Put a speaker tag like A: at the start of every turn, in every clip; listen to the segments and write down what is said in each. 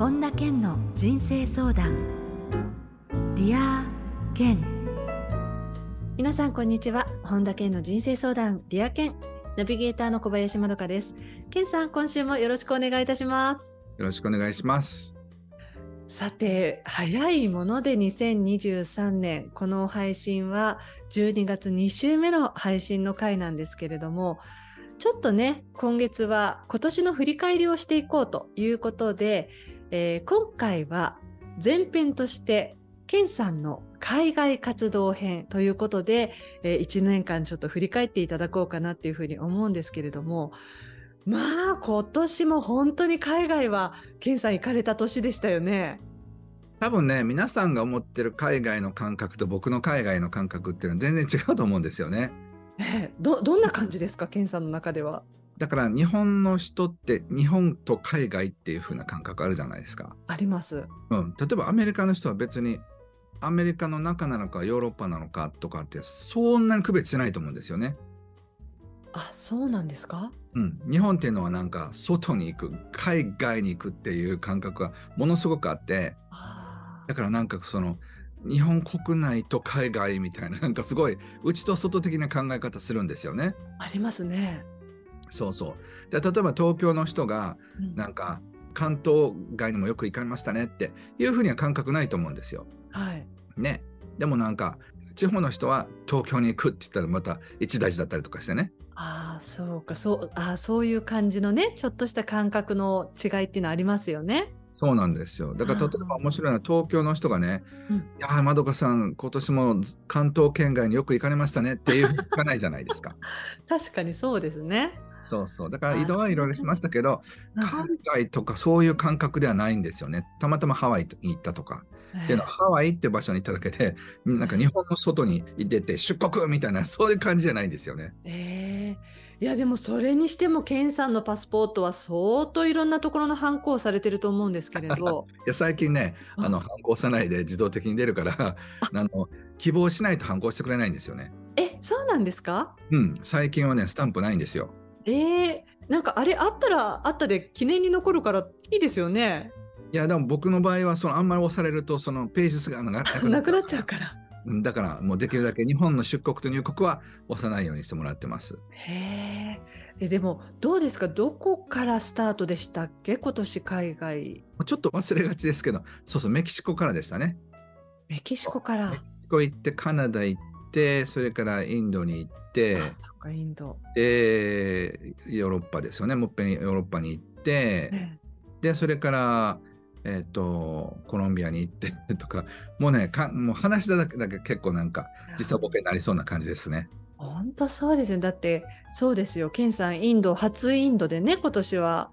A: 本田健の人生相談。 Dear Ken。皆さんこんにちは。本田健の人生相談。 Dear Ken。ナビゲーターの小林まどかです。健さん今週もよろしくお願いいたします。
B: よろしくお願いします。
A: さて早いもので2023年。この配信は12月2週目の配信の回なんですけれどもちょっとね今月は今年の振り返りをしていこうということで、えー、今回は前編としてケンさんの海外活動編ということで、えー、1年間ちょっと振り返っていただこうかなっていうふうに思うんですけれどもまあ今年も本当に海外はケンさん行かれた年でしたよね。
B: 多分ね皆さんが思ってる海外の感覚と僕の海外の感覚っていうのは全然違うと思うんですよね。
A: えどどんな感じですか、ケンさんの中では。
B: だから日本の人って日本と海外っていう風な感覚あるじゃないですか。
A: あります。
B: うん、例えばアメリカの人は別にアメリカの中なのかヨーロッパなのかとかってそんなに区別してないと思うんですよね。
A: あそうなんですか、
B: うん、日本っていうのはなんか外に行く海外に行くっていう感覚がものすごくあってだからなんかその日本国内と海外みたいななんかすごい内と外的な考え方するんですよね。
A: ありますね。
B: そうそう。で例えば東京の人がなんか、関東外にもよく行かれましたねっていうふうには感覚ないと思うんですよ。
A: はい。
B: ね。でもなんか地方の人は東京に行くって言ったらまた一大事だったりとかしてね。
A: ああそうかそうあそういう感じのねちょっとした感覚の違いっていうのはありますよね。
B: そうなんですよ。だから例えば面白いのは東京の人がね、うん、いやまどかさん今年も関東圏外によく行かれましたねっていう聞かないじゃないですか。
A: 確かにそうですね。
B: そうそう。だから移動はいろいろしましたけど、海外とかそういう感覚ではないんですよね。たまたまハワイに行ったとか。っていうのは、ハワイって場所に行っただけで、なんか日本の外に出て出国みたいな、そういう感じじゃないんですよね。
A: えーいやでもそれにしてもケンさんのパスポートは相当いろんなところの反抗されてると思うんですけれど。
B: いや最近ねあ。の反抗さないで自動的に出るからあ。の希望しないと反抗してくれないんですよね。
A: えそうなんですか？
B: うん。最近はねスタンプないんですよ
A: えー、なんかあれあったらあったで記念に残るからいいですよね
B: いやでも僕の場合はそのあんまり押されるとそのページ数が
A: なくなっちゃうから
B: だからもうできるだけ日本の出国と入国は押さないようにしてもらってます。
A: へえ。でもどうですか？どこからスタートでしたっけ？今年海外。
B: ちょっと忘れがちですけど、そうそうメキシコからでしたね。
A: メキシコから。メキ
B: シコ行ってカナダ行ってそれからインドに行って。
A: あそっかインド。
B: でヨーロッパですよねもっぺんヨーロッパに行って、ね、でそれからえっ、ー、と、コロンビアに行って とか、もうね、かもう話しただけだけ結構なんか、時差ボケになりそうな感じですね。
A: 本当そうですよ。だって、そうですよ。ケンさん、インド、初インドでね、今年は、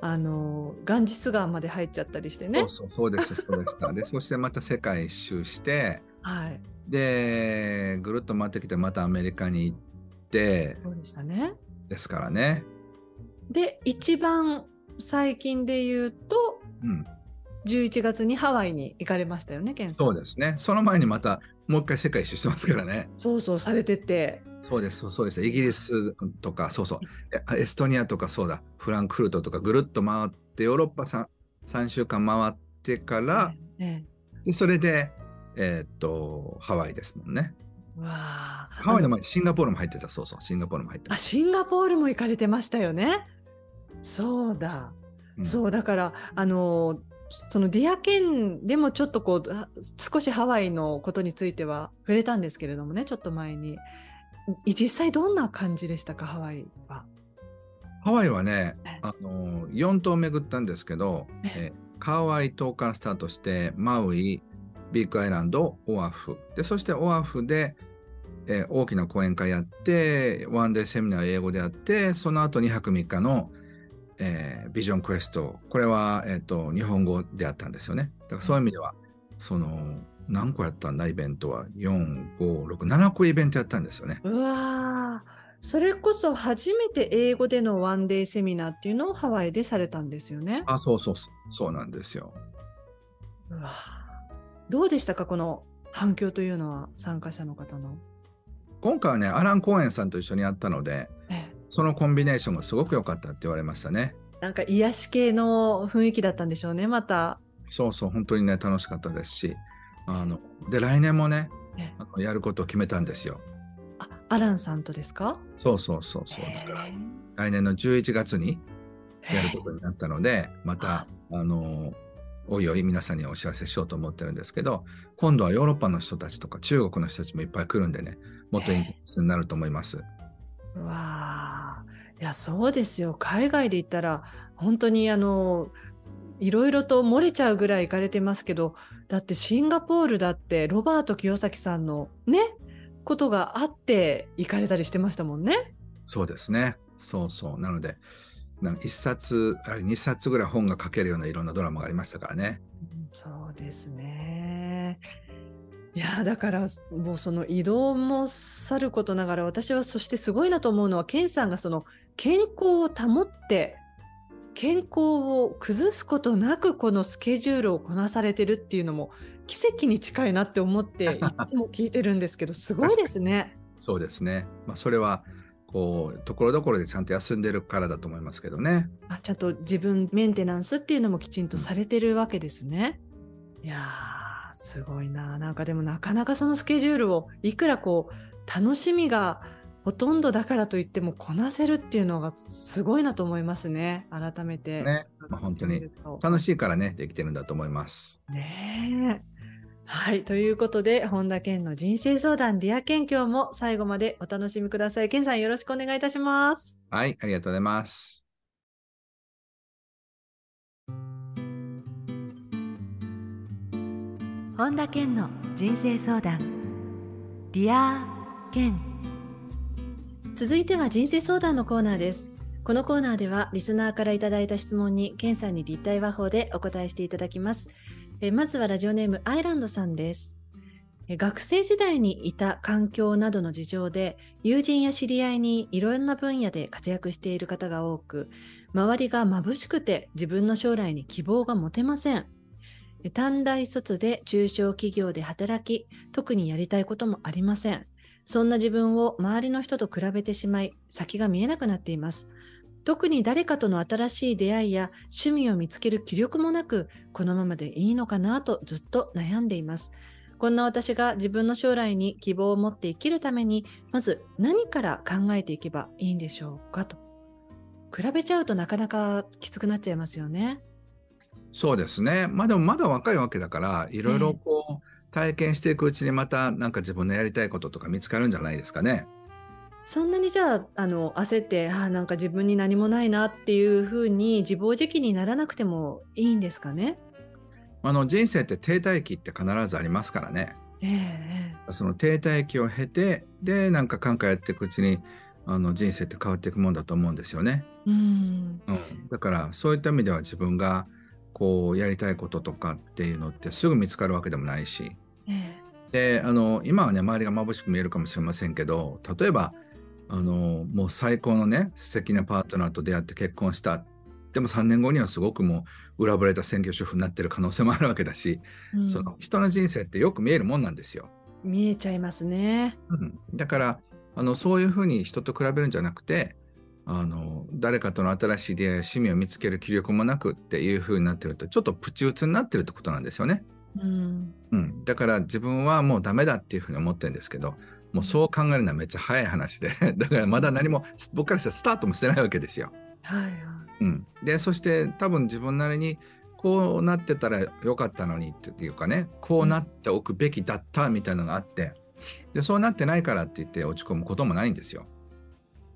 A: あの、ガンジス川まで入っちゃったりしてね。
B: そうそうそうです、そうでした。で、そしてまた世界一周して、
A: はい。
B: で、ぐるっと回ってきて、またアメリカに行って、
A: そうでしたね。
B: ですからね。
A: で、一番最近で言うと、うん、11月にハワイに行かれましたよね、ケンさん。
B: そうですね。その前にまたもう一回世界一周してますからね。
A: そうそう、されてて。
B: そうです、そうです。イギリスとか、そうそう。エストニアとかそうだ、フランクフルトとかぐるっと回って、ヨーロッパ 3, 3週間回ってから、ええ、でそれで、えー、っと、ハワイですもんね。
A: わ
B: ハワイの前にシンガポールも入ってた、そうそう、シンガポールも入ってた。
A: あ、シンガポールも行かれてましたよね。そうだ。そうだからあのその Dear Ken でもちょっとこう少しハワイのことについては触れたんですけれどもねちょっと前に実際どんな感じでしたかハワイは？
B: ハワイはね、あの4島巡ったんですけど、えカワイ島からスタートしてマウイビッグアイランドオアフでそしてオアフで、え大きな講演会やってワンデーセミナー英語でやってその後2泊3日のえー、ビジョンクエスト、これは、えーと、日本語であったんですよね。だからそういう意味では、その何個やったんだイベントは4、5、6、7個イベントやったんですよね。
A: うわそれこそ初めて英語でのワンデーセミナーっていうのをハワイでされたんですよね。
B: あ、そうそうそう、そうなんですよ。
A: うわどうでしたか、この反響というのは参加者の方の？
B: 今回はね、アラン・コーエンさんと一緒にやったので、ええそのコンビネーションがすごく良かったって言われましたね。
A: なんか癒し系の雰囲気だったんでしょうね、また。
B: そうそう、本当にね、楽しかったですし、あの、で、来年もね、
A: え
B: あのやることを決めたんですよ。
A: あ、アランさんとですか？
B: そうそうそうそう。だから、
A: へ
B: 来年の11月に
A: ー
B: やることになったので、また
A: あ、
B: あの、おいおい皆さんにお知らせしようと思ってるんですけど、今度はヨーロッパの人たちとか中国の人たちもいっぱい来るんでね、もっとインテンスになると思います。
A: うわあ、いや、そうですよ。海外で言ったら、本当にあの、いろいろと漏れちゃうぐらい行かれてますけど、だってシンガポールだってロバート清崎さんのね、ことがあって行かれたりしてましたもんね。
B: そうですね。そうそう。なので、なんか一冊、あれ二冊ぐらい本が書けるようないろんなドラマがありましたからね。
A: そうですね。いやだからもうその移動もさることながら私はそしてすごいなと思うのはケンさんがその健康を保って健康を崩すことなくこのスケジュールをこなされてるっていうのも奇跡に近いなって思っていつも聞いてるんですけどすごいですね。
B: そうですね。まあ、それは、こう、ところどころでちゃんと休んでるからだと思いますけどね。
A: あちゃんと自分メンテナンスっていうのもきちんとされてるわけですね。いやーすごいななんかでもなかなかそのスケジュールをいくらこう楽しみがほとんどだからといってもこなせるっていうのがすごいなと思いますね改めて。
B: ね。まあ、本当に楽しいからね、できてるんだと思います。
A: ねえ。はい。ということで、本田健の人生相談 Dear Ken 今日も最後までお楽しみください。健さんよろしくお願いいたします。
B: はい、ありがとうございます。
A: 本田健の人生相談 Dear Ken 続いては人生相談のコーナーですこのコーナーではリスナーからいただいた質問に健さんに立体話法でお答えしていただきますえまずはラジオネームアイランドさんです学生時代にいた環境などの事情で友人や知り合いにいろんな分野で活躍している方が多く周りが眩しくて自分の将来に希望が持てません短大卒で中小企業で働き、特にやりたいこともありません。そんな自分を周りの人と比べてしまい、先が見えなくなっています。特に誰かとの新しい出会いや趣味を見つける気力もなく、このままでいいのかなとずっと悩んでいます。こんな私が自分の将来に希望を持って生きるために、まず何から考えていけばいいんでしょうかと。比べちゃうとなかなかきつくなっちゃいますよね。
B: そうですね。まあでもまだ若いわけだから、いろいろこう、体験していくうちにまたなんか自分のやりたいこととか見つかるんじゃないですかね。
A: そんなにじゃああの焦ってあーなんか自分に何もないなっていうふうに自暴自棄にならなくてもいいんですかね？
B: あの人生って停滞期って必ずありますからね。
A: ええ
B: その停滞期を経て、で、なんか考えていくうちに、あの人生って変わっていくもんだと思うんですよね。
A: うん。
B: うん、だからそういった意味では自分がこうやりたいこととかっていうのってすぐ見つかるわけでもないし。
A: え。
B: であの今はね周りが眩しく見えるかもしれませんけど例えばあのもう最高のね素敵なパートナーと出会って結婚したでも3年後にはすごくもう裏ぶれた専業主婦になってる可能性もあるわけだし、
A: えうん
B: その人の人生ってよく見えるもんなんですよ。
A: 見えちゃいますね。
B: うん、だからあのそういうふうに人と比べるんじゃなくてあの誰かとの新しい出会いや趣味を見つける気力もなくっていうふうになってるとちょっとプチ打つになってるってことなんですよね。
A: うん
B: うん、だから自分はもうダメだっていうふうに思ってるんですけどもうそう考えるのはめっちゃ早い話で だからまだ何も僕からしたらスタートもしてないわけですよ。
A: はいはい
B: うん、でそして多分自分なりにこうなってたらよかったのにっていうかねこうなっておくべきだったみたいなのがあってでそうなってないからって言って落ち込むこともないんですよ。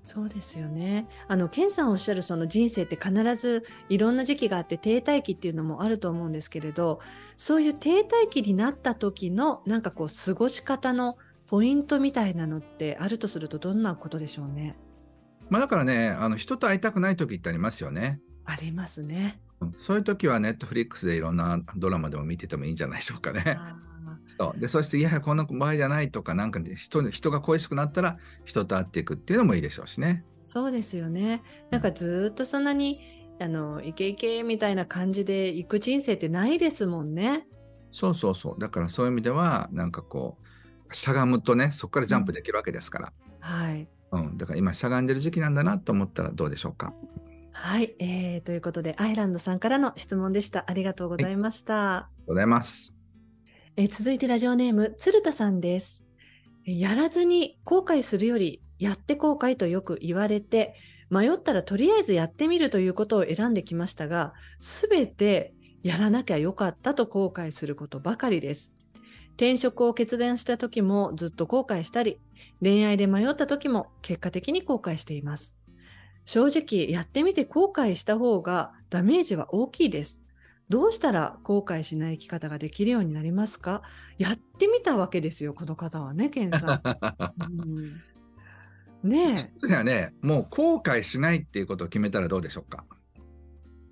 A: そうですよね。あの、ケンさんおっしゃるその人生って必ずいろんな時期があって停滞期っていうのもあると思うんですけれど、そういう停滞期になった時のなんかこう過ごし方のポイントみたいなのってあるとするとどんなことでしょうね？
B: まあ、だからねあの人と会いたくない時ってありますよね。
A: ありますね。
B: うんそういう時はネットフリックスでいろんなドラマでも見ててもいいんじゃないでしょうかね。
A: あ
B: そうでそしていやいやこんな場合じゃないとかなんかで人人が恋しくなったら人と会っていくっていうのもいいでしょうしね。
A: そうですよね。なんかずーっとそんなにあのイケイケみたいな感じで行く人生ってないですもんね。
B: そうそうそうだからそういう意味ではなんかこうしゃがむとねそこからジャンプできるわけですから、
A: はい。
B: うん、だから今しゃがんでる時期なんだなと思ったらどうでしょうか。
A: はい、えー、ということでアイランドさんからの質問でした。ありがとうございました。はい、ありが
B: とうございます。
A: えー、続いてラジオネーム鶴田さんです。やらずに後悔するよりやって後悔とよく言われて迷ったらとりあえずやってみるということを選んできましたが全てやらなきゃよかったと後悔することばかりです。転職を決断した時もずっと後悔したり恋愛で迷った時も結果的に後悔しています。正直やってみて後悔した方がダメージは大きいです。どうしたら後悔しない生き方ができるようになりますか？やってみたわけですよ、この方はね、ケンさん。うん、ね
B: え。はね、もう後悔しないっていうことを決めたらどうでしょうか？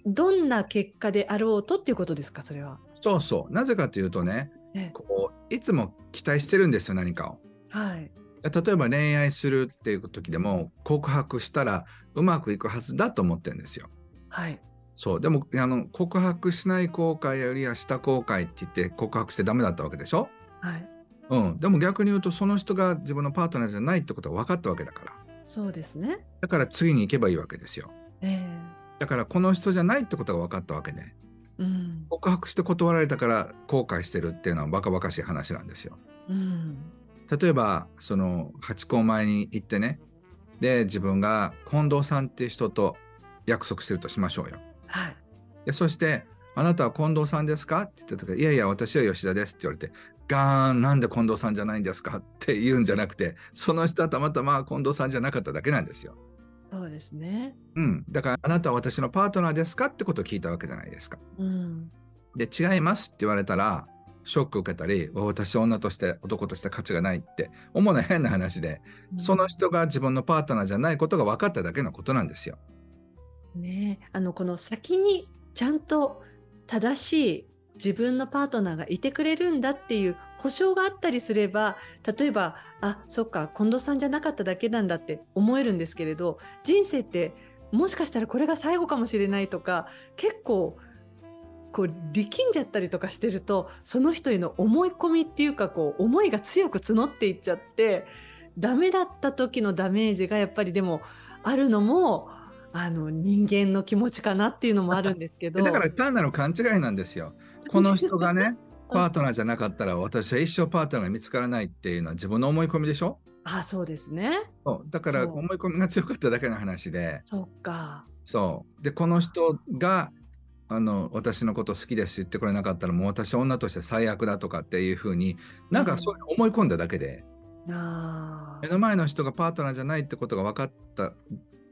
A: どんな結果であろうとっていうことですか、それは。
B: そうそう。なぜかというとね、こういつも期待してるんですよ、何かを。
A: はい。
B: 例えば恋愛するっていう時でも告白したらうまくいくはずだと思ってるんですよ。
A: はい。
B: そうでもあの告白しない後悔よりはした後悔って言って告白してダメだったわけでしょ？
A: はい。
B: うん、でも逆に言うとその人が自分のパートナーじゃないってことが分かったわけだから
A: そうですね
B: だから次に行けばいいわけですよ、
A: え
B: ー、だからこの人じゃないってことが分かったわけで、
A: うん、
B: 告白して断られたから後悔してるっていうのはバカバカしい話なんですよ、
A: うん、
B: 例えばその八公前に行ってねで自分が近藤さんっていう人と約束してるとしましょうよ。
A: はい、
B: でそして「あなたは近藤さんですか?」って言った時「いやいや私は吉田です」って言われて「ガーンなんで近藤さんじゃないんですか?」って言うんじゃなくてその人はたまたま近藤さんじゃなかっただけなんですよ。
A: そうですね。
B: うん、だから「あなたは私のパートナーですか?」ってことを聞いたわけじゃないですか。
A: うん、
B: で「違います」って言われたらショック受けたり私女として男として価値がないって主な変な話で、うん、その人が自分のパートナーじゃないことが分かっただけのことなんですよ。
A: ねあのこの先にちゃんと正しい自分のパートナーがいてくれるんだっていう保証があったりすれば例えばあそっか近藤さんじゃなかっただけなんだって思えるんですけれど人生ってもしかしたらこれが最後かもしれないとか結構こう力んじゃったりとかしてるとその人への思い込みっていうかこう思いが強く募っていっちゃってダメだった時のダメージがやっぱりでもあるのもあの人間の気持ちかなっていうのもあるんですけど。
B: だから単なる勘違いなんですよ。この人がね パートナーじゃなかったら私は一生パートナーが見つからないっていうのは自分の思い込みでしょ？
A: あそうですね。
B: そう。だから思い込みが強かっただけの話で。
A: そっか。
B: そう。でこの人があの私のこと好きです言ってくれなかったらもう私は女として最悪だとかっていうふうになんかそう思い込んだだけで、
A: うん、
B: 目の前の人がパートナーじゃないってことが分かった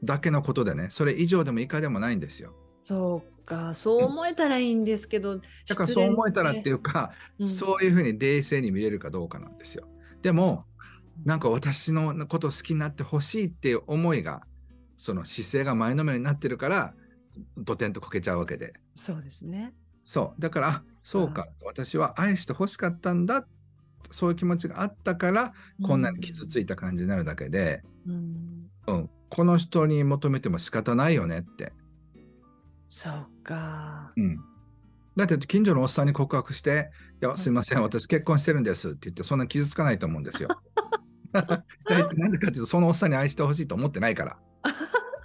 B: だけのことでね。それ以上でも以下でもないんですよ。
A: そうか。そう思えたらいいんですけど、うん、
B: だからそう思えたらっていうか、うん、そういうふうに冷静に見れるかどうかなんですよ。でもなんか私のこと好きになってほしいっていう思いがその姿勢が前のめりになってるからドテンとこけちゃうわけで。
A: そうですね。
B: そう。だから、そうか、私は愛してほしかったんだ。そういう気持ちがあったから、こんなに傷ついた感じになるだけで、
A: うん、
B: うん、この人に求めても仕方ないよねって。
A: そうか。
B: うん。だって近所のおっさんに告白して「いやすいません私結婚してるんです」って言ってそんな傷つかないと思うんですよ。なんでかっていうとそのおっさんに愛してほしいと思ってないから。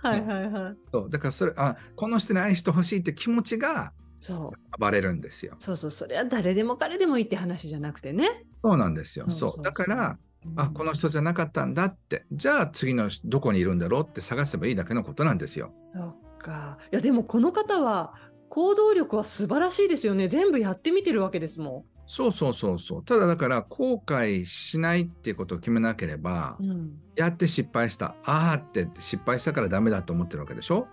A: はいはいはい。
B: そうだからそれあこの人に愛してほしいって気持ちが
A: そう
B: 暴れるんですよ。
A: そうそうそれは誰でも彼でもいいって話じゃなくてね。
B: そうなんですよ。そうだから、うん、あこの人じゃなかったんだってじゃあ次のどこにいるんだろうって探せばいいだけのことなんですよ。
A: そっか。いやでもこの方は行動力は素晴らしいですよね。全部やってみてるわけですもん。
B: そうそうそうそう。ただだから後悔しないっていうことを決めなければ、
A: うん、
B: やって失敗した。ああって失敗したからダメだと思ってるわけでしょ、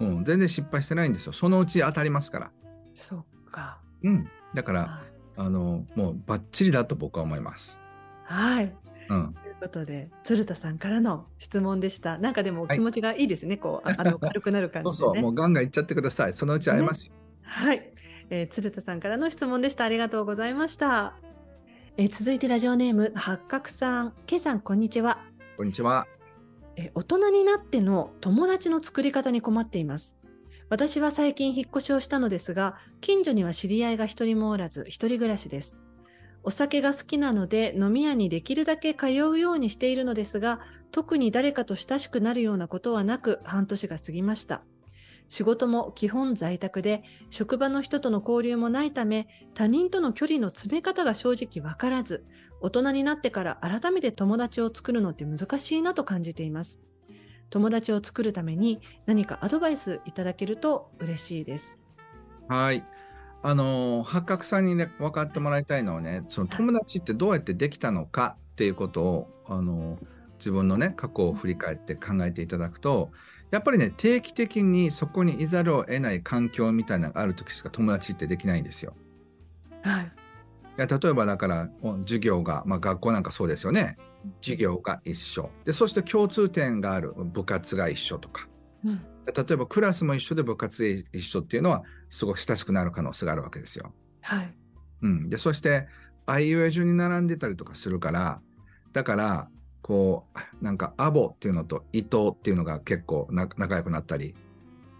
A: うん、
B: うん、全然失敗してないんですよ。そのうち当たりますから。
A: そっか。
B: うん。だから、あの、もうバッチリだと僕は思います。
A: はい。
B: うん。
A: ということで、鶴田さんからの質問でした。なんかでも気持ちがいいですね。はい、こう、あの軽くなる感じ、ね、
B: そうそう、もうガンガンいっちゃってください。そのうち会えますよ。ね、
A: はい。えー、鶴田さんからの質問でした。ありがとうございました。えー、続いてラジオネーム八角さん、けさんこんにちは。
B: こんにちは。
A: えー、大人になっての友達の作り方に困っています。私は最近引っ越しをしたのですが、近所には知り合いが一人もおらず、一人暮らしです。お酒が好きなので飲み屋にできるだけ通うようにしているのですが、特に誰かと親しくなるようなことはなく半年が過ぎました。仕事も基本在宅で、職場の人との交流もないため、他人との距離の詰め方が正直わからず、大人になってから改めて友達を作るのって難しいなと感じています。友達を作るために何かアドバイスいただけると嬉しいです。
B: はい。あの八角さんにね分かってもらいたいのはねその友達ってどうやってできたのかっていうことをあの自分のね過去を振り返って考えていただくとやっぱりね、定期的にそこにいざるを得ない環境みたいなのがある時しか友達ってできないんですよ。
A: はい。い
B: や例えばだから授業が、まあ、学校なんかそうですよね。授業が一緒でそして共通点がある部活が一緒とか、うん、例えばクラスも一緒で部活一緒っていうのはすごく親しくなる可能性があるわけですよ。
A: はい
B: うん、でそしてあいうえ順に並んでたりとかするからだからこうなんかアボっていうのと伊藤っていうのが結構仲良くなったり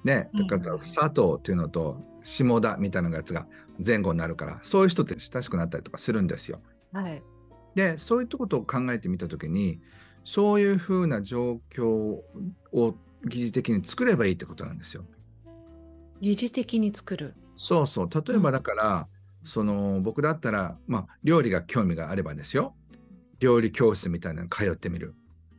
B: ねだから佐藤っていうのと下田みたいなやつが前後になるからそういう人って親しくなったりとかするんですよ。
A: はい、
B: でそういったことを考えてみた時にそういうふうな状況を疑似的に作ればいいってことなんですよ。
A: 疑似的に作る。
B: そうそう。例えばだから、うん、その僕だったら、まあ、料理が興味があればですよ料理教室みたいなの通ってみる。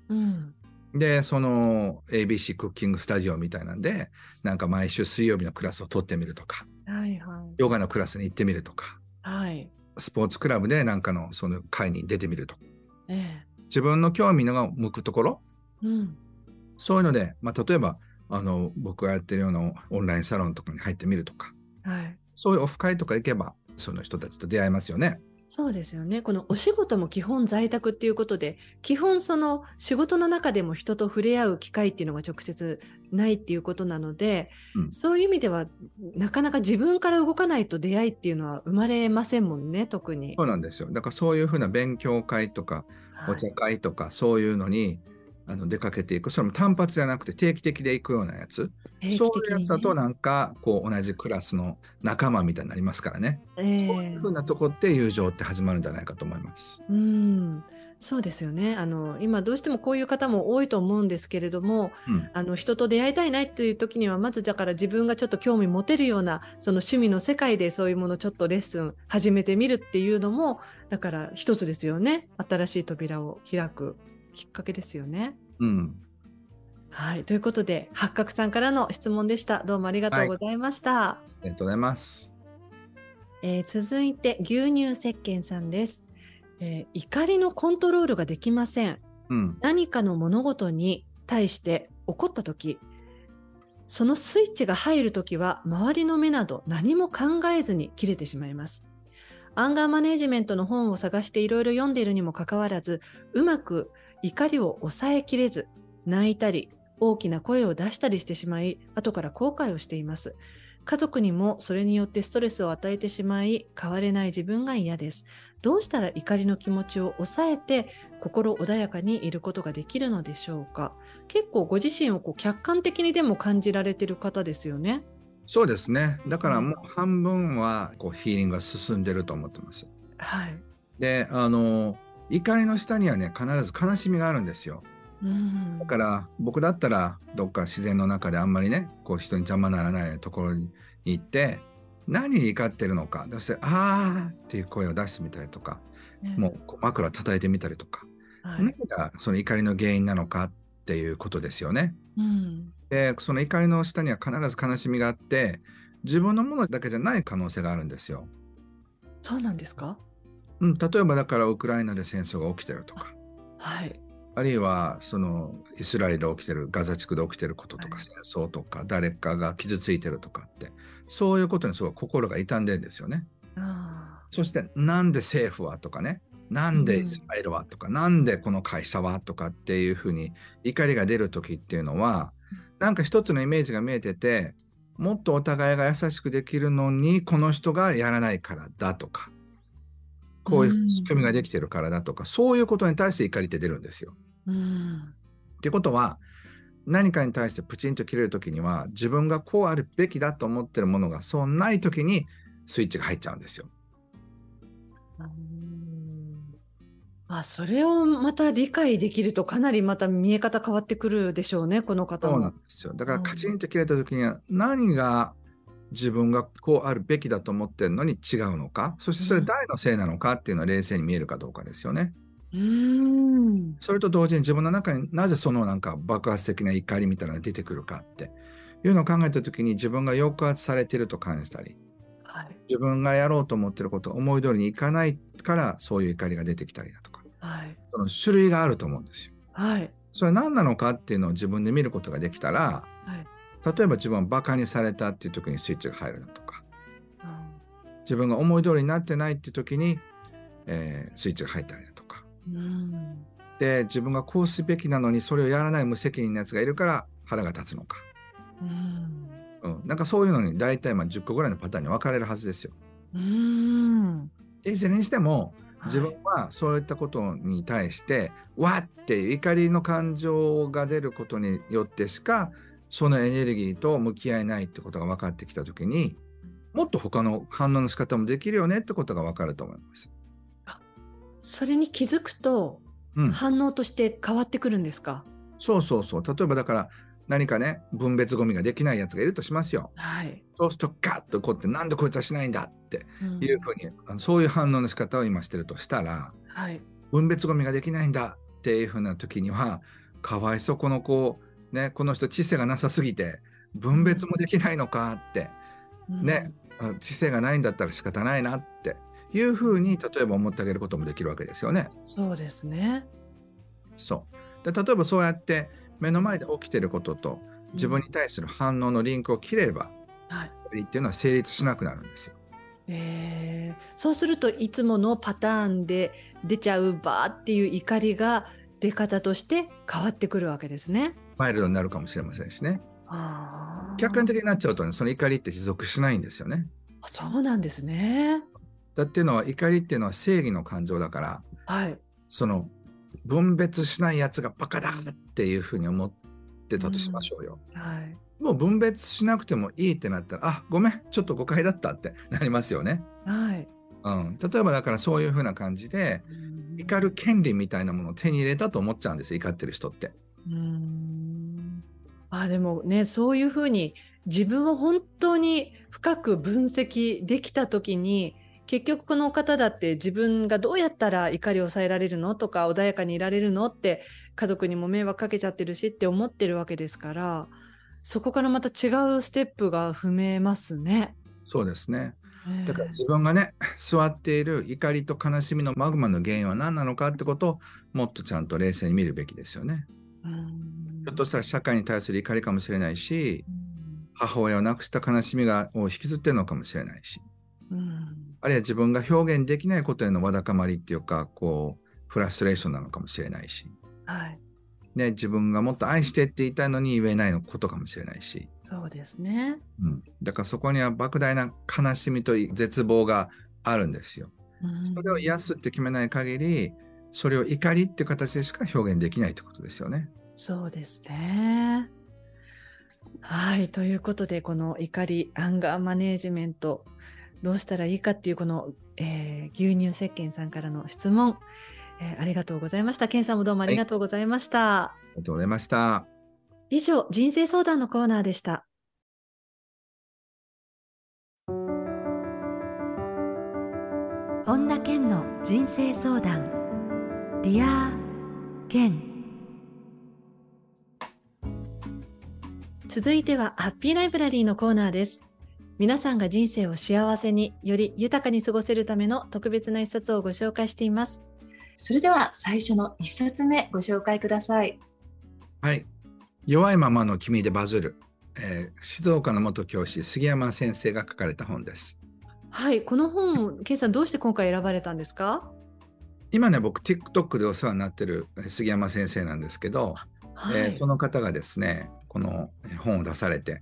A: うん、
B: でその ABC クッキングスタジオみたいなんでなんか毎週水曜日のクラスを取ってみるとか、
A: はいはい、
B: ヨガのクラスに行ってみるとか、
A: はい、
B: スポーツクラブでなんかのその会に出てみるとか、
A: ええ、
B: 自分の興味のが向くところ、
A: うん、
B: そういうので、まあ、例えばあの僕がやってるようなオンラインサロンとかに入ってみるとか、
A: はい、
B: そういうオフ会とか行けばその人たちと出会えますよね。
A: そうですよね。このお仕事も基本在宅っていうことで、基本その仕事の中でも人と触れ合う機会っていうのが直接ないっていうことなので、うん、そういう意味ではなかなか自分から動かないと出会いっていうのは生まれませんもんね、特に。
B: そうなんですよ。だからそういうふうな勉強会とか、お茶会とか、そういうのに、あの出かけていく。それも単発じゃなくて定期的で行くようなやつ、ね、そういうやつだとなんかこう同じクラスの仲間みたいになりますからね、えー、そういうふうなとこって友情って始まるんじゃないかと思います。
A: うん。そうですよね。あの今どうしてもこういう方も多いと思うんですけれども、うん、あの人と出会いたいなという時にはまずだから自分がちょっと興味持てるようなその趣味の世界でそういうものちょっとレッスン始めてみるっていうのもだから一つですよね。新しい扉を開くきっかけですよね。
B: うん。
A: はい、ということで八角さんからの質問でした。どうもありがとうございました。はい、あ
B: りがとうございます。
A: えー、続いて牛乳石鹸さんです、えー、怒りのコントロールができません。
B: うん、
A: 何かの物事に対して怒った時、そのスイッチが入る時は周りの目など何も考えずに切れてしまいます。アンガーマネジメントの本を探していろいろ読んでいるにもかかわらず、うまく怒りを抑えきれず、泣いたり、大きな声を出したりしてしまい、後から後悔をしています。家族にもそれによってストレスを与えてしまい、変われない自分が嫌です。どうしたら怒りの気持ちを抑えて、心穏やかにいることができるのでしょうか。結構ご自身をこう客観的にでも感じられてる方ですよね。
B: そうですね。だからもう半分はこうヒーリングが進んでると思ってます。
A: はい。
B: で、あの怒りの下にはね必ず悲しみがあるんですよ。
A: うん、
B: だから僕だったらどっか自然の中であんまりねこう人に邪魔ならないところに行って何に怒ってるのかそして「あー」っていう声を出してみたりとか、ね、もう枕叩いてみたりとか、はい、何がその怒りの原因なのかっていうことですよね。
A: うん、
B: でその怒りの下には必ず悲しみがあって自分のものだけじゃない可能性があるんですよ。
A: そうなんですか？
B: うん、例えばだからウクライナで戦争が起きてるとか、
A: はい、
B: あるいはそのイスラエルで起きてるガザ地区で起きてることとか、戦争とか誰かが傷ついてるとかって。そういうことにすごい心が痛んでるんですよね。そしてなんで政府はとかね。なんでイスラエルはとか、うん、なんでこの会社はとかっていうふうに怒りが出る時っていうのは、うん、なんか一つのイメージが見えててもっとお互いが優しくできるのにこの人がやらないからだとかこういう仕組みができてるからだとか、そういうことに対して怒りって出るんですよ。
A: うん、
B: ってことは何かに対してプチンと切れる時には自分がこうあるべきだと思ってるものがそうない時にスイッチが入っちゃうんですよ。
A: あそれをまた理解できるとかなりまた見え方変わってくるでしょうねこの方
B: そうな
A: も。
B: んですよだからカチンと切れた時には何が自分がこうあるべきだと思ってるのに違うのか？そしてそれ誰のせいなのかっていうのは冷静に見えるかどうかですよね。
A: うーん。
B: それと同時に自分の中になぜそのなんか爆発的な怒りみたいなのが出てくるかって。いうのを考えた時に自分が抑圧されていると感じたり。
A: はい。
B: 自分がやろうと思ってることが思い通りにいかないからそういう怒りが出てきたりだとか。
A: はい。
B: その種類があると思うんですよ。
A: はい。
B: それは何なのかっていうのを自分で見ることができたら
A: はい
B: 例えば自分はバカにされたっていう時にスイッチが入るだとか。
A: あ
B: 自分が思い通りになってないっていう時に、えースイッチが入ったりだとか。
A: ーうん。
B: で自分がこうすべきなのにそれをやらない無責任なやつがいるから腹が立つのか、
A: うん。
B: うん、なんかそういうのに大体まあ10個ぐらいのパターンに分かれるはずですよ。
A: うーん。
B: でいずれにしても自分
A: はい
B: はそういったことに対して、わっていう怒りの感情が出ることによってしかそのエネルギーと向き合えないってことが分かってきた時にもっと他の反応の仕方もできるよねってことが分かると思います。
A: それに気づくと
B: うん、
A: 反応として変わってくるんですか、
B: そうそうそう。例えばだから何かね分別ゴミができないやつがいるとしますよ。
A: はい、
B: そうするとガッとこうってなんでこいつはしないんだって
A: うん。
B: いうふうに、あのそういう反応の仕方を今してるとしたら
A: はい。
B: 分別ゴミができないんだっていうふうな時にはかわいそうこの子ねこの人知性がなさすぎて分別もできないのかってね、あ知性がないんだったら仕方ないなっていうふうに例えば思ってあげることもできるわけですよね。
A: うんそうですね
B: そうで例えばそうやって目の前で起きてることと自分に対する反応のリンクを切れれば、
A: はい
B: 怒りっていうのは成立しなくなるんですよ。
A: えーそうするといつものパターンで出ちゃうバーっていう怒りが出方として変わってくるわけですね。
B: マイルドになるかもしれませんしね。客観的になっちゃうとね、その怒りって持続しないんですよね。
A: あそうなんですね。
B: だっていうのは怒りっていうのは正義の感情だから、
A: はい。
B: その分別しないやつがバカだっていうふうに思ってたとしましょうよ。
A: はい。
B: もう分別しなくてもいいってなったら、あごめん、ちょっと誤解だったってなりますよね。
A: はい。
B: うん、例えばだからそういうふうな感じで、怒る権利みたいなものを手に入れたと思っちゃうんですよ、怒ってる人って。
A: うーんあでもねそういうふうに自分を本当に深く分析できた時に結局この方だって自分がどうやったら怒りを抑えられるのとか穏やかにいられるのって家族にも迷惑かけちゃってるしって思ってるわけですからそこからまた違うステップが踏めますね。
B: そうですね。
A: ね
B: だから自分がね、座っている怒りと悲しみのマグマの原因は何なのかってことをもっとちゃんと冷静に見るべきですよね。
A: うん
B: ひょっとしたら社会に対する怒りかもしれないし、母親を亡くした悲しみがを引きずってるのかもしれないし、
A: うん。
B: あるいは自分が表現できないことへのわだかまりっていうか、こう、フラストレーションなのかもしれないし、
A: はい。
B: ね、自分がもっと愛してって言いたいのに言えないのことかもしれないし、
A: そうですね。
B: うん、だからそこには莫大な悲しみと絶望があるんですよ。
A: うん。
B: それを癒すって決めない限り、それを怒りっていう形でしか表現できないってことですよね。
A: そうですね。はい。ということで、この怒り、アンガーマネージメント、どうしたらいいかっていう、この、えー牛乳石鹸さんからの質問、えーありがとうございました。ケンさんもどうもありがとうございました。
B: ありがとうございました。
A: 以上、人生相談のコーナーでした。本田健の人生相談。 Dear Ken。続いてはハッピーライブラリーのコーナーです。皆さんが人生を幸せにより豊かに過ごせるための特別な一冊をご紹介しています。それでは最初の一冊目ご紹介ください。
B: はい。弱いままの君でバズる、えー静岡の元教師杉山先生が書かれた本です。
A: はい、この本、ケンさんどうして今回選ばれたんですか？
B: 今ね、僕 TikTok でお世話になってるえー杉山先生なんですけど、
A: はい、
B: えーその方がですね、このえー本を出されて、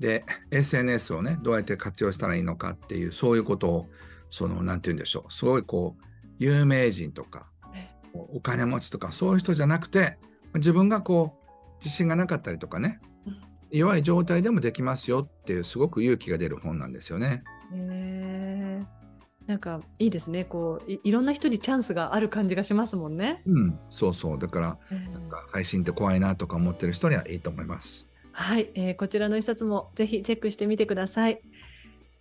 B: で、SNS をね、どうやって活用したらいいのかっていう、そういうことを、その、なんて言うんでしょう、すごいこう、有名人とか、
A: え
B: お金持ちとか、そういう人じゃなくて、自分がこう、自信がなかったりとかね
A: うん、
B: 弱い状態でもできますよっていう、すごく勇気が出る本なんですよね。
A: なんかいいですねこういいろんな人にチャンスがある感じがしますもんね。
B: うん、そうそう。だから、
A: えー
B: なんか配信って怖いなとか思ってる人にはいいと思います。
A: はい、えーこちらの一冊もぜひチェックしてみてください。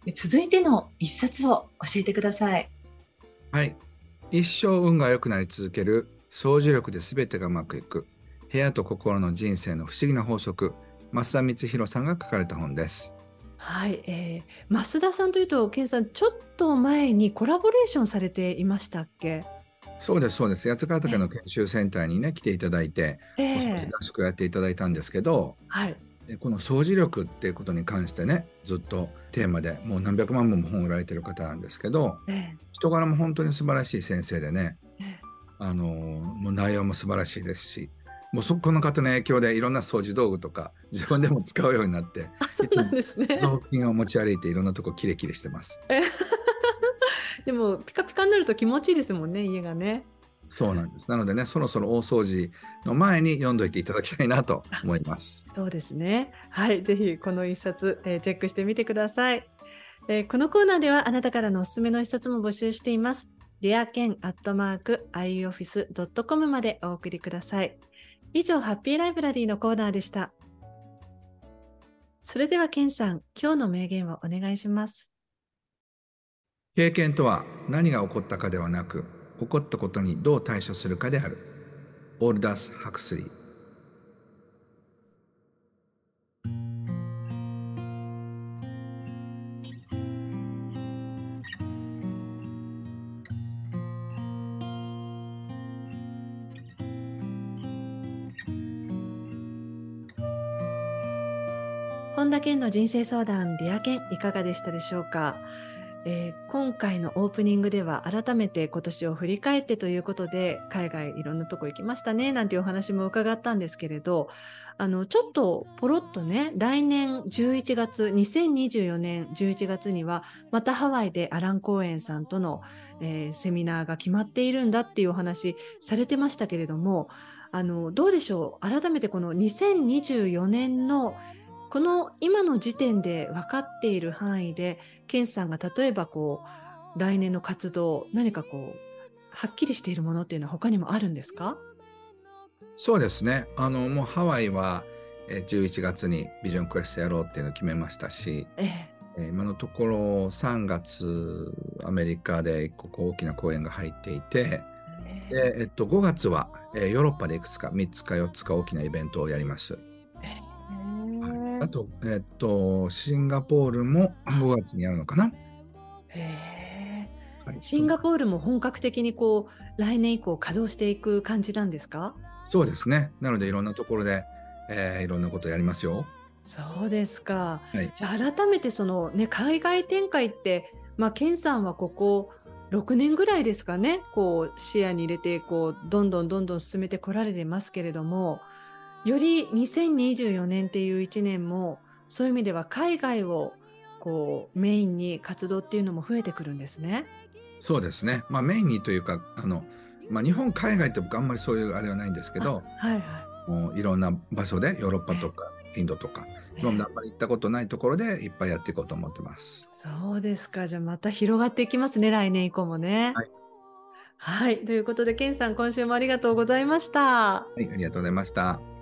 A: で続いての一冊を教えてください。
B: はい。一生運が良くなり続ける掃除力で全てがうまくいく部屋と心の人生の不思議な法則増田光弘さんが書かれた本です。
A: はい、えー、増田さんというと、ケンさん、ちょっと前にコラボレーションされていましたっけ？
B: そうですそうです。八ヶ岳の研修センターにね来ていただいて、
A: え
B: お掃除合宿やっていただいたんですけど、
A: はい、
B: えこの掃除力っていうことに関してねずっとテーマでもう何百万本も本を売られてる方なんですけど
A: え
B: 人柄も本当に素晴らしい先生でね
A: ーえ。
B: あのもう内容も素晴らしいですしもうそこの方の影響でいろんな掃除道具とか自分でも使うようになって
A: ーあ、そうなんですね。
B: 雑巾を持ち歩いていろんなとこキレキレしてます。
A: でもピカピカになると気持ちいいですもんね、家がね。
B: そうなんです。なのでねそろそろ大掃除の前に読んどいていただきたいなと思います。
A: そうですね。はい、ぜひこの一冊、えーチェックしてみてください。えーこのコーナーではあなたからのおすすめの一冊も募集しています。デアケンアットマーク ioffice.com までお送りください。以上、ハッピーライブラリーのコーナーでした。それでは、ケンさん、今日の名言をお願いします。
B: 経験とは何が起こったかではなく起こったことにどう対処するかである。オールダス・ハクスリー。
A: 田健の人生相談 Dear Ken いかがでしたでしょうか、えー今回のオープニングでは改めて今年を振り返ってということで海外いろんなとこ行きましたねなんていうお話も伺ったんですけれどあのちょっとポロッとね来年11月2024年11月にはまたハワイでアラン・コーエンさんとの、えーセミナーが決まっているんだっていうお話されてましたけれどもあのどうでしょう改めてこの2024年のこの今の時点で分かっている範囲でケンさんが例えばこう来年の活動何かこうはっきりしているものっていうのは他にもあるんですか？
B: そうですね。あのもうハワイはえー11月にビジョンクエストやろうっていうのを決めましたし、
A: え
B: えー今のところ3月アメリカでここ大きな公演が入っていて、
A: え
B: でえっと5月は、えーヨーロッパでいくつか3つか4つか大きなイベントをやります。あとえっとシンガポールも 5月にやるのかな。
A: へー
B: はい
A: シンガポールも本格的にこう来年以降稼働していく感じなんですか？
B: そうですね。なのでいろんなところで、えーいろんなことやりますよ。
A: そうですか。
B: はい。
A: 改めてそのね海外展開ってまあケンさんはここ6年ぐらいですかね？こう視野に入れてこうどんどんどんどん進めてこられてますけれどもより2024年っていう1年もそういう意味では海外をこうメインに活動っていうのも増えてくるんですね。
B: そうですね。まあメインにというか、あの、まあ日本海外って僕あんまりそういうあれはないんですけど、
A: あはいは
B: もういろんな場所でヨーロッパとかインドとか、
A: い。
B: 今まであんまり行ったことないところでいっぱいやっていこうと思ってます。
A: そうですか。じゃあまた広がっていきますね、来年以降もね。
B: はい。
A: はい。ということで、ケンさん、今週もありがとうございました。
B: はい、ありがとうございました。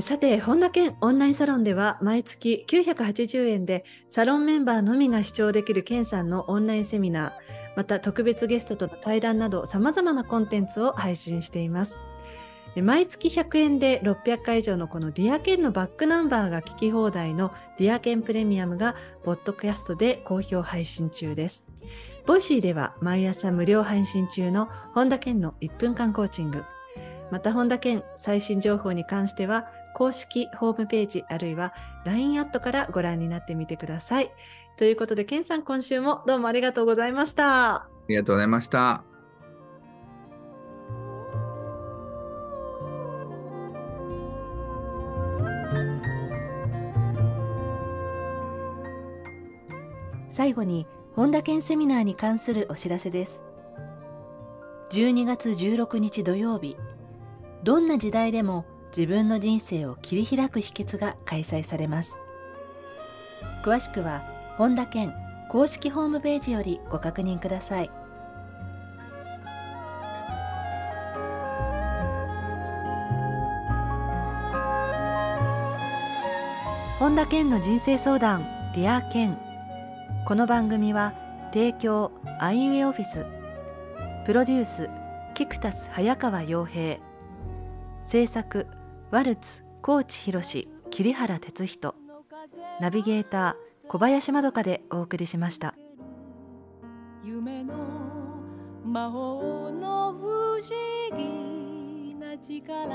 A: さて、本田健オンラインサロンでは毎月980円でサロンメンバーのみが視聴できる健さんのオンラインセミナー、また特別ゲストとの対談など様々なコンテンツを配信しています。毎月100円で600回以上のこのディアケンのバックナンバーが聞き放題のディアケンプレミアムがポッドキャストで好評配信中です。 Voicy では毎朝無料配信中の本田健の1分間コーチング。また本田健最新情報に関しては公式ホームページあるいは LINE アットからご覧になってみてください。ということで、ケンさん今週もどうもありがとうございました。
B: ありがとうございました。
C: 最後に本田健セミナーに関するお知らせです12月16日土曜日どんな時代でも自分の人生を切り開く秘訣が開催されます。詳しくは本田健
A: 公式ホームページよりご確認ください。本田健の人生相談 Dear Ken。この番組は提供アイウェイオフィス。プロデュースキクタス早川洋平。制作ワルツ高知博桐原哲人。ナビゲーター小林まどかでお送りしました。夢の魔法の不思議な力